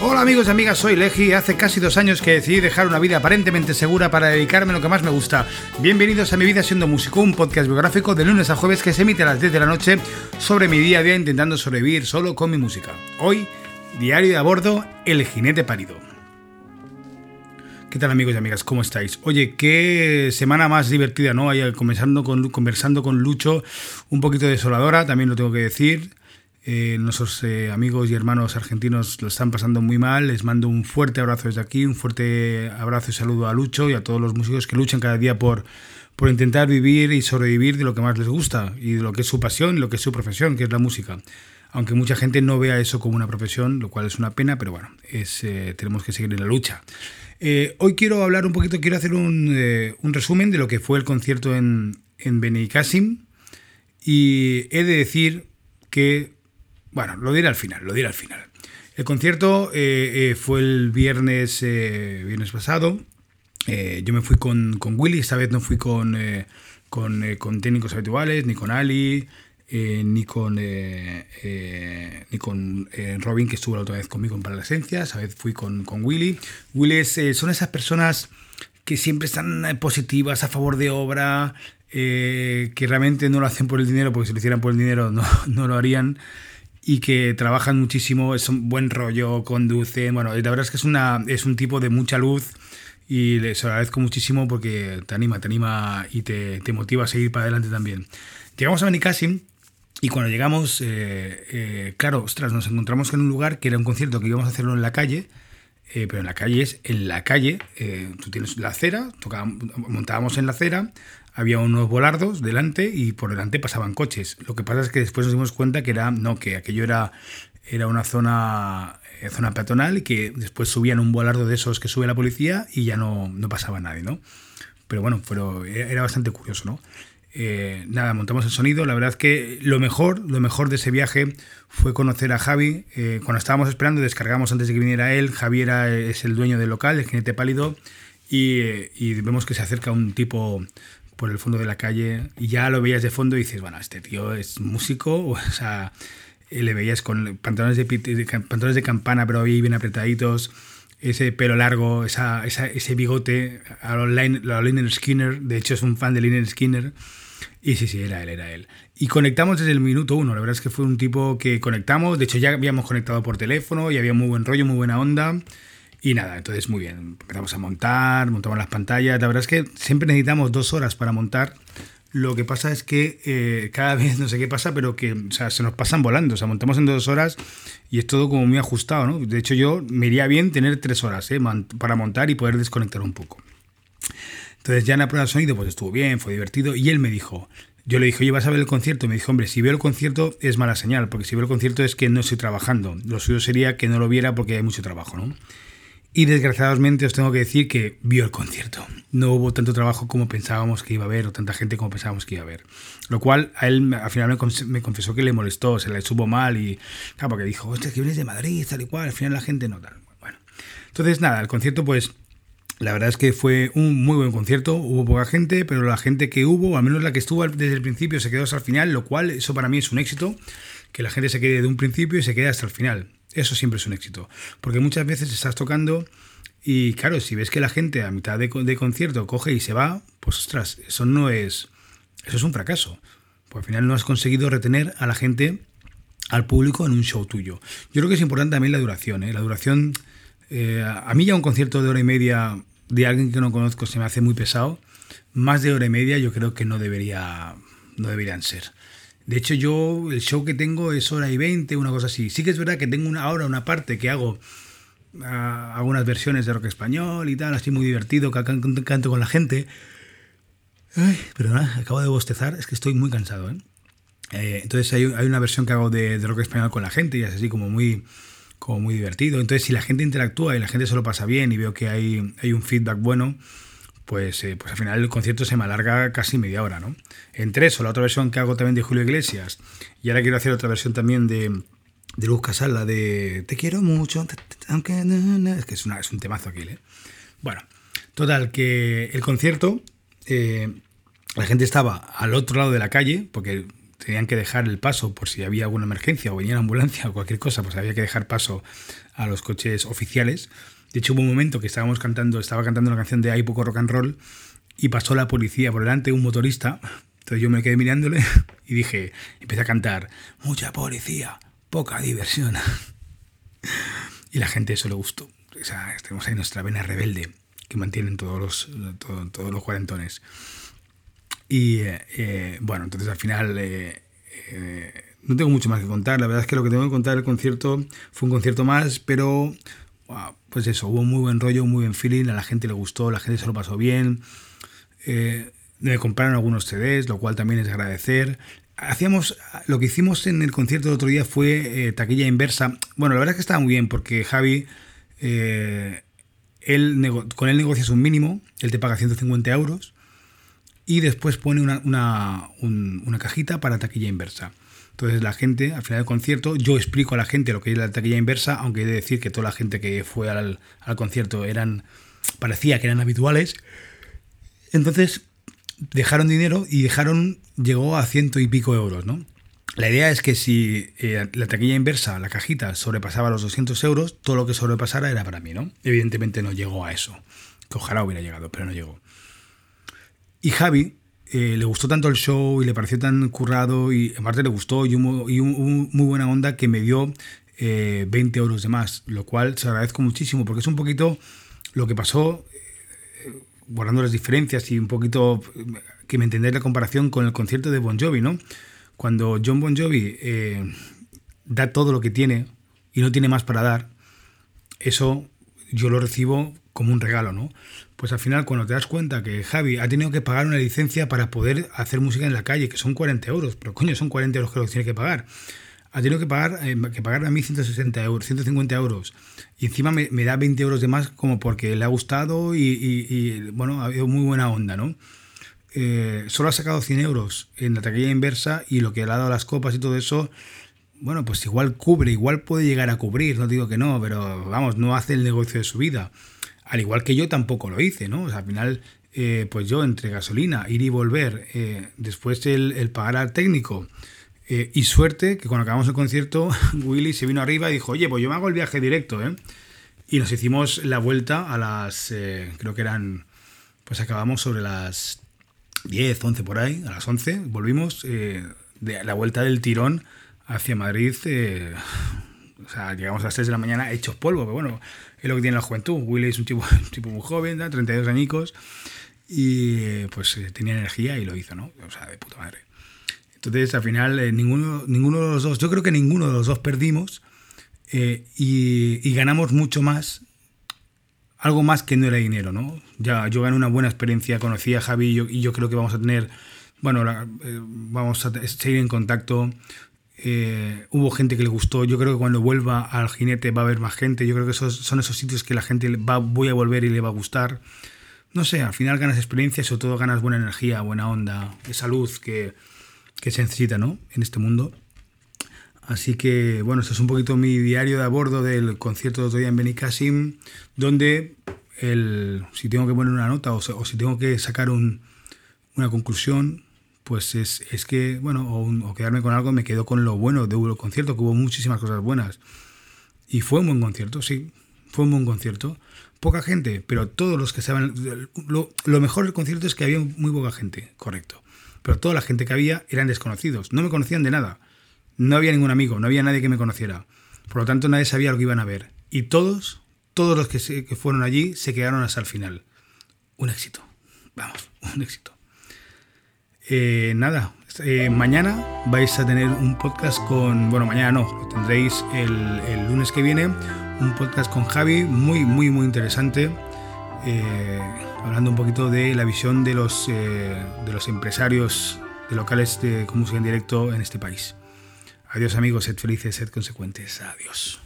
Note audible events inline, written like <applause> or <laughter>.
Hola amigos y amigas, soy Legi. Hace casi dos años que decidí dejar una vida aparentemente segura para dedicarme a lo que más me gusta. Bienvenidos a Mi Vida Siendo Músico, un podcast biográfico de lunes a jueves que se emite a las 10 de la noche sobre mi día a día intentando sobrevivir solo con mi música. Hoy, diario de a bordo, El Jinete Parido. ¿Qué tal amigos y amigas? ¿Cómo estáis? Oye, qué semana más divertida, ¿no? Ahí conversando con, conversando con Lucho, un poquito desoladora, también lo tengo que decir. Eh, nuestros eh, amigos y hermanos argentinos lo están pasando muy mal. Les mando un fuerte abrazo desde aquí, un fuerte abrazo y saludo a Lucho y a todos los músicos que luchan cada día por, por intentar vivir y sobrevivir de lo que más les gusta y de lo que es su pasión, lo que es su profesión, que es la música. Aunque mucha gente no vea eso como una profesión, lo cual es una pena, pero bueno, es, eh, tenemos que seguir en la lucha. hoy quiero hablar un poquito, quiero hacer un, un, resumen de lo que fue el concierto en, en Benicassim y he de decir que bueno, lo diré al final, lo diré al final. El concierto eh, eh, fue el viernes, eh, viernes pasado. yo me fui con, con, Willy, esta vez no fui con, con, con, técnicos habituales, ni con Ali, ni con, ni con Robin, que estuvo la otra vez conmigo en Para la Esencia. Esta vez fui con, con Willy. Willy son esas personas que siempre están positivas, a favor de obra, que realmente no lo hacen por el dinero, porque si lo hicieran por el dinero no, <laughs> no lo harían y que trabajan muchísimo, es un buen rollo, conducen, bueno, la verdad es que es, una, es un tipo de mucha luz y les agradezco muchísimo porque te anima, te anima y te, te motiva a seguir para adelante también. Llegamos a Benicassim y cuando llegamos, eh, eh, claro, ostras, nos encontramos en un lugar que era un concierto que íbamos a hacerlo en la calle, eh, pero en la calle es en la calle, tú tienes la acera, montábamos en la acera, había unos volardos delante y por delante pasaban coches. Lo que pasa es que después nos dimos cuenta que era no que aquello era era una zona eh, zona peatonal y que después subían un volardo de esos que sube la policía y ya no, no pasaba nadie, ¿no? Pero bueno, pero era bastante curioso, ¿no? Eh, nada, montamos el sonido. La verdad que lo mejor, lo mejor de ese viaje fue conocer a Javi. Eh, cuando estábamos esperando, descargamos antes de que viniera él. Javi era, es el dueño del local, el jinete pálido, y, y vemos que se acerca un tipo por el fondo de la calle y ya lo veías de fondo y dices, bueno, este tío es músico, <laughs> o sea, le veías con pantalones de, pantalones de campana, pero ahí bien apretaditos, ese pelo largo, esa, ese bigote, a los Liner Skinner, de hecho es un fan de Liner Skinner, y sí, sí, era él, era él. Y conectamos desde el minuto uno, la verdad es que fue un tipo que conectamos, de hecho ya habíamos conectado por teléfono y había muy buen rollo, muy buena onda. Y nada, entonces muy bien, empezamos a montar, montamos las pantallas. La verdad es que siempre necesitamos dos horas para montar. Lo que pasa es que eh, cada <laughs> vez, no sé qué pasa, pero que o sea, se nos pasan volando. O sea, montamos en dos horas y es todo como muy ajustado, ¿no? De hecho, yo me iría bien tener tres horas ¿eh? para montar y poder desconectar un poco. Entonces, ya en la prueba de sonido, pues estuvo bien, fue divertido. Y él me dijo, yo le dije, oye, ¿vas a ver el concierto? Y me dijo, hombre, si veo el concierto es mala señal, porque si veo el concierto es que no estoy trabajando. Lo suyo sería que no lo viera porque hay mucho trabajo, ¿no? Y desgraciadamente os tengo que decir que vio el concierto. No hubo tanto trabajo como pensábamos que iba a haber o tanta gente como pensábamos que iba a haber. Lo cual a él al final me, confesó que le molestó, se le supo mal y claro, porque dijo, hostia, que vienes de Madrid, tal y cual. Al final la gente no tal. Bueno, entonces nada, el concierto pues la verdad es que fue un muy buen concierto, hubo poca gente, pero la gente que hubo, al menos la que estuvo desde el principio, se quedó hasta el final, lo cual eso para mí es un éxito, que la gente se quede de un principio y se quede hasta el final. Eso siempre es un éxito. Porque muchas veces estás tocando y claro, si ves que la gente a mitad de, concierto coge y se va, pues ostras, eso no es... Eso es un fracaso. Porque al final no has conseguido retener a la gente, al público en un show tuyo. Yo creo que es importante también la duración. ¿eh? La duración... Eh, a mí ya un concierto de hora y media de alguien que no conozco se me hace muy pesado. Más de hora y media yo creo que no debería no deberían ser. De hecho, yo el show que tengo es hora y veinte, una cosa así. Sí que es verdad que tengo una hora, una parte que hago ah, algunas versiones de rock español y tal, así muy divertido, que canto con la gente. Ay, perdona, acabo de bostezar, es que estoy muy cansado. ¿eh? Eh, entonces hay, una versión que hago de, rock español con la gente y es así como muy, como muy divertido. Entonces si la gente interactúa y la gente se lo pasa bien y veo que hay, hay un feedback bueno, pues, eh, pues al final el concierto se me alarga casi media hora, ¿no? Entre eso, la otra versión que hago también de Julio Iglesias, y ahora quiero hacer otra versión también de, de Luz Casal, la de Te quiero mucho, aunque... Es que es, una, es un temazo aquí, ¿eh? Bueno, total, que el concierto, eh, la gente estaba al otro lado de la calle, porque tenían que dejar el paso por si había alguna emergencia o venía una ambulancia o cualquier cosa, pues había que dejar paso a los coches oficiales. De hecho, hubo un momento que estábamos cantando, estaba cantando una canción de Hay poco rock and roll y pasó la policía por delante, un motorista. Entonces yo me quedé mirándole y dije, empecé a cantar, mucha policía, poca diversión. Y la gente eso le gustó. O sea, tenemos ahí nuestra vena rebelde que mantienen todos los, todos los cuarentones. Y eh, eh, bueno, entonces al final eh, no tengo mucho más que contar. La verdad es que lo que tengo que contar del concierto fue un concierto más, pero pues eso, hubo muy buen rollo, muy buen feeling, a la gente le gustó, la gente se lo pasó bien. me compraron algunos CDs, lo cual también es agradecer. Hacíamos, lo que hicimos en el concierto el otro día fue taquilla inversa. Bueno, la verdad es que estaba muy bien porque Javi, él, con él negocias un mínimo, él te paga 150 euros y después pone una, una, una, cajita para taquilla inversa. Entonces la gente, al final del concierto, yo explico a la gente lo que es la taquilla inversa, aunque he de decir que toda la gente que fue al, al concierto eran, parecía que eran habituales. Entonces dejaron dinero y dejaron, llegó a ciento y pico euros, ¿no? La idea es que si eh, la taquilla inversa, la cajita, sobrepasaba los 200 euros, todo lo que sobrepasara era para mí, ¿no? Evidentemente no llegó a eso, que ojalá hubiera llegado, pero no llegó. Y Javi eh, le gustó tanto el show y le pareció tan currado y aparte le gustó y, un, y muy buena onda que me dio 20 eh, euros de más, lo cual se agradezco muchísimo porque es un poquito lo que pasó, eh, guardando las diferencias y un poquito que me entendáis la comparación con el concierto de Bon Jovi, ¿no? Cuando John Bon Jovi da todo lo que tiene y no tiene más para dar, eso yo lo recibo como un regalo, ¿no? Pues al final, cuando te das cuenta que Javi ha tenido que pagar una licencia para poder hacer música en la calle, que son 40 euros, pero coño, son 40 euros que lo tiene que pagar. Ha tenido que pagar, eh, que pagar a mí 160 euros, 150 euros. Y encima me, da 20 euros de más como porque le ha gustado y, bueno, ha habido muy buena onda, ¿no? Eh, solo ha sacado 100 euros en la taquilla inversa y lo que le ha dado las copas y todo eso, bueno, pues igual cubre, igual puede llegar a cubrir, no digo que no, pero vamos, no hace el negocio de su vida. Al igual que yo tampoco lo hice, ¿no? O sea, al final, eh, pues yo entre gasolina, ir y volver, eh, después el, pagar al técnico eh, y suerte que cuando acabamos el concierto, <laughs> Willy se vino arriba y dijo, oye, pues yo me hago el viaje directo, ¿eh? Y nos hicimos la vuelta a las, creo que eran, pues acabamos sobre las 10, 11 por ahí, a las 11, volvimos de la vuelta del tirón hacia Madrid. O sea, llegamos a las 3 de la mañana hechos polvo, pero bueno, es lo que tiene la juventud. Willy es un tipo, <laughs> tipo muy joven, 32 añicos, y pues eh, tenía energía y lo hizo, ¿no? O sea, de puta madre. Entonces, al final, eh, ninguno, ninguno de los dos, yo creo que ninguno de los dos perdimos eh, y, ganamos mucho más, algo más que no era dinero, ¿no? Ya, yo gané una buena experiencia, conocí a Javi y yo, y yo creo que vamos a tener, bueno, vamos a seguir en contacto. Eh, hubo gente que le gustó. Yo creo que cuando vuelva al jinete va a haber más gente. Yo creo que esos son esos sitios que la gente va, voy a volver y le va a gustar. No sé, al final ganas experiencia y sobre todo ganas buena energía, buena onda, esa luz que, que se necesita ¿no? en este mundo. Así que, bueno, este es un poquito mi diario de a bordo del concierto de otro día en Benicassim, donde el, si tengo que poner una nota o, o si tengo que sacar un, una conclusión, pues es, es que, bueno, o, quedarme con algo, me quedo con lo bueno de un concierto, que hubo muchísimas cosas buenas. Y fue un buen concierto, sí, fue un buen concierto. Poca gente, pero todos los que saben, lo, lo mejor del concierto es que había muy poca gente, correcto. Pero toda la gente que había eran desconocidos, no me conocían de nada. No había ningún amigo, no había nadie que me conociera. Por lo tanto, nadie sabía lo que iban a ver. Y todos, todos los que, se, que fueron allí se quedaron hasta el final. Un éxito. Vamos, <laughs> un éxito. Eh, nada, eh, mañana vais a tener un podcast con, bueno, mañana no, lo tendréis el, lunes que viene, un podcast con Javi, muy, muy, muy interesante, eh, hablando un poquito de la visión de los, de los empresarios de locales de música en directo en este país. Adiós amigos, sed felices, sed consecuentes, adiós.